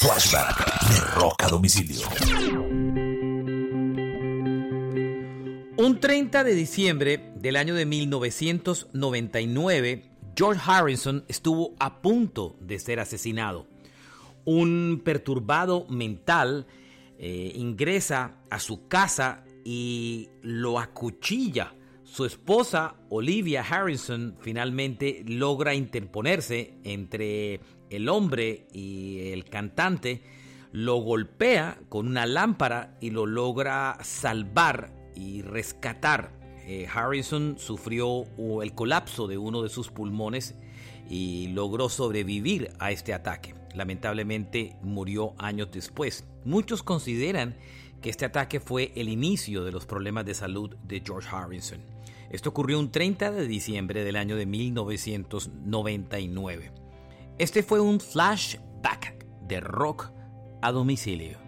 Flashback de Rock a domicilio. Un 30 de diciembre del año de 1999, George Harrison estuvo a punto de ser asesinado. Un perturbado mental eh, ingresa a su casa y lo acuchilla. Su esposa, Olivia Harrison, finalmente logra interponerse entre el hombre y el cantante, lo golpea con una lámpara y lo logra salvar y rescatar. Eh, Harrison sufrió el colapso de uno de sus pulmones y logró sobrevivir a este ataque. Lamentablemente murió años después. Muchos consideran que este ataque fue el inicio de los problemas de salud de George Harrison. Esto ocurrió un 30 de diciembre del año de 1999. Este fue un flashback de rock a domicilio.